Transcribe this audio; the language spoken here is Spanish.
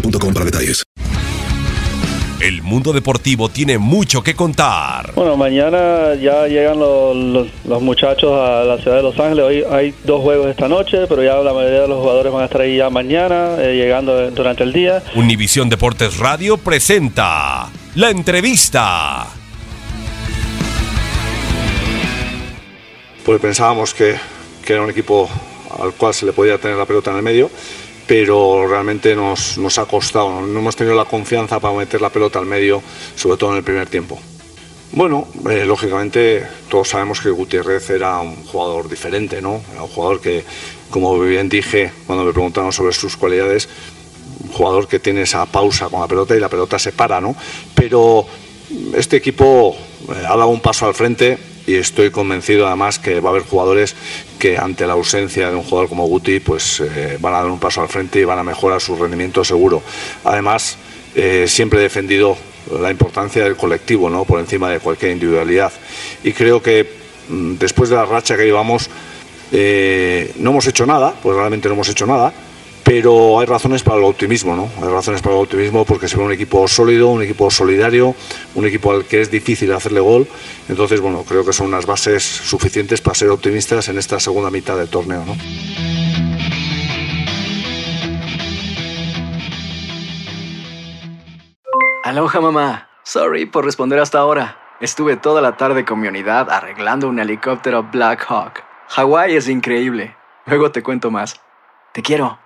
boostmobile.com para detalles. El mundo deportivo tiene mucho que contar. Bueno, mañana ya llegan los, los- los muchachos a la ciudad de Los Ángeles. Hoy hay dos juegos esta noche, pero ya la mayoría de los jugadores van a estar ahí ya mañana, eh, llegando durante el día. Univisión Deportes Radio presenta la entrevista. pues pensábamos que, que era un equipo al cual se le podía tener la pelota en el medio, pero realmente nos, nos ha costado, no hemos tenido la confianza para meter la pelota al medio, sobre todo en el primer tiempo. Bueno, eh, lógicamente todos sabemos que Gutiérrez era un jugador diferente, ¿no? Era un jugador que, como bien dije cuando me preguntaron sobre sus cualidades, un jugador que tiene esa pausa con la pelota y la pelota se para, ¿no? Pero este equipo eh, ha dado un paso al frente y estoy convencido además que va a haber jugadores que ante la ausencia de un jugador como Guti pues eh, van a dar un paso al frente y van a mejorar su rendimiento seguro. Además, eh, siempre he defendido la importancia del colectivo, ¿no? Por encima de cualquier individualidad. Y creo que mm, después de la racha que llevamos, eh, no hemos hecho nada, pues realmente no hemos hecho nada, pero hay razones para el optimismo, ¿no? Hay razones para el optimismo porque se ve un equipo sólido, un equipo solidario, un equipo al que es difícil hacerle gol. Entonces, bueno, creo que son unas bases suficientes para ser optimistas en esta segunda mitad del torneo, ¿no? Aloha mamá. Sorry por responder hasta ahora. Estuve toda la tarde con mi unidad arreglando un helicóptero Black Hawk. Hawái es increíble. Luego te cuento más. Te quiero.